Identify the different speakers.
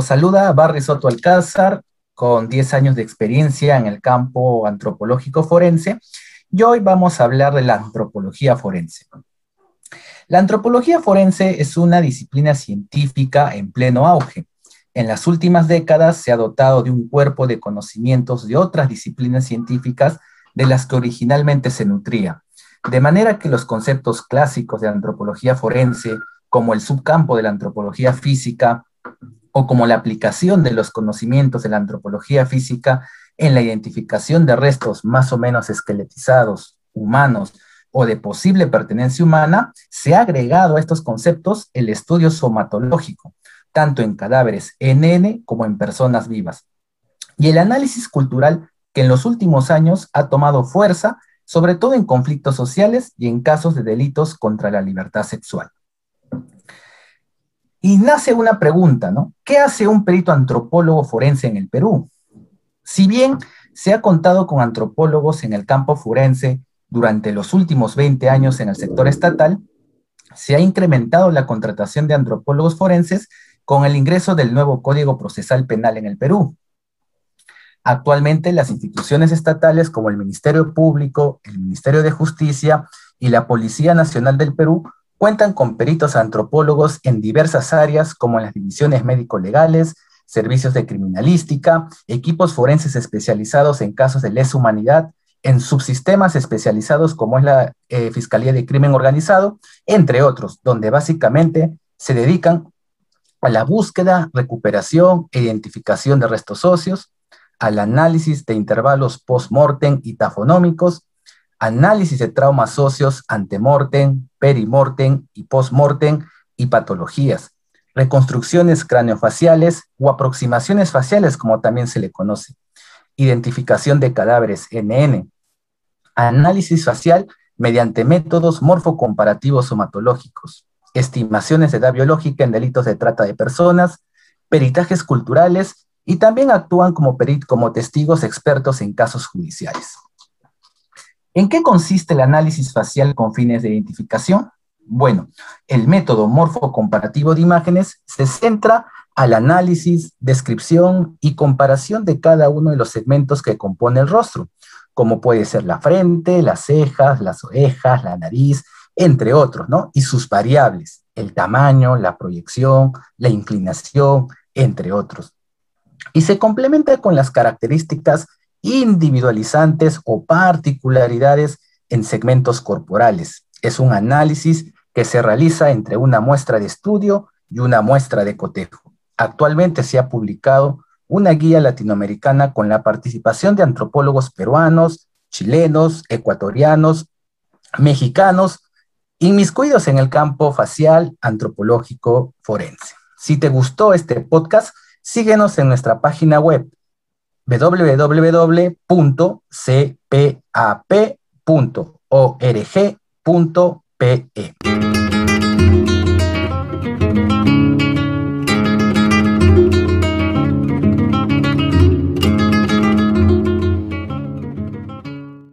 Speaker 1: saluda Barry Soto Alcázar, con 10 años de experiencia en el campo antropológico forense, y hoy vamos a hablar de la antropología forense. La antropología forense es una disciplina científica en pleno auge. En las últimas décadas se ha dotado de un cuerpo de conocimientos de otras disciplinas científicas de las que originalmente se nutría, de manera que los conceptos clásicos de antropología forense, como el subcampo de la antropología física, o como la aplicación de los conocimientos de la antropología física en la identificación de restos más o menos esqueletizados, humanos o de posible pertenencia humana, se ha agregado a estos conceptos el estudio somatológico, tanto en cadáveres NN como en personas vivas, y el análisis cultural que en los últimos años ha tomado fuerza, sobre todo en conflictos sociales y en casos de delitos contra la libertad sexual. Y nace una pregunta, ¿no? ¿Qué hace un perito antropólogo forense en el Perú? Si bien se ha contado con antropólogos en el campo forense durante los últimos 20 años en el sector estatal, se ha incrementado la contratación de antropólogos forenses con el ingreso del nuevo Código Procesal Penal en el Perú. Actualmente las instituciones estatales como el Ministerio Público, el Ministerio de Justicia y la Policía Nacional del Perú Cuentan con peritos antropólogos en diversas áreas como en las divisiones médico-legales, servicios de criminalística, equipos forenses especializados en casos de lesa humanidad, en subsistemas especializados como es la eh, Fiscalía de Crimen Organizado, entre otros, donde básicamente se dedican a la búsqueda, recuperación e identificación de restos óseos, al análisis de intervalos post-mortem y tafonómicos, análisis de traumas socios antemortem, perimortem y postmortem y patologías, reconstrucciones craneofaciales o aproximaciones faciales, como también se le conoce, identificación de cadáveres NN, análisis facial mediante métodos morfocomparativos somatológicos, estimaciones de edad biológica en delitos de trata de personas, peritajes culturales y también actúan como, como testigos expertos en casos judiciales. ¿En qué consiste el análisis facial con fines de identificación? Bueno, el método morfo-comparativo de imágenes se centra al análisis, descripción y comparación de cada uno de los segmentos que compone el rostro, como puede ser la frente, las cejas, las orejas, la nariz, entre otros, ¿no? Y sus variables, el tamaño, la proyección, la inclinación, entre otros. Y se complementa con las características individualizantes o particularidades en segmentos corporales. Es un análisis que se realiza entre una muestra de estudio y una muestra de cotejo. Actualmente se ha publicado una guía latinoamericana con la participación de antropólogos peruanos, chilenos, ecuatorianos, mexicanos, inmiscuidos en el campo facial, antropológico, forense. Si te gustó este podcast, síguenos en nuestra página web www.cpap.org.pe.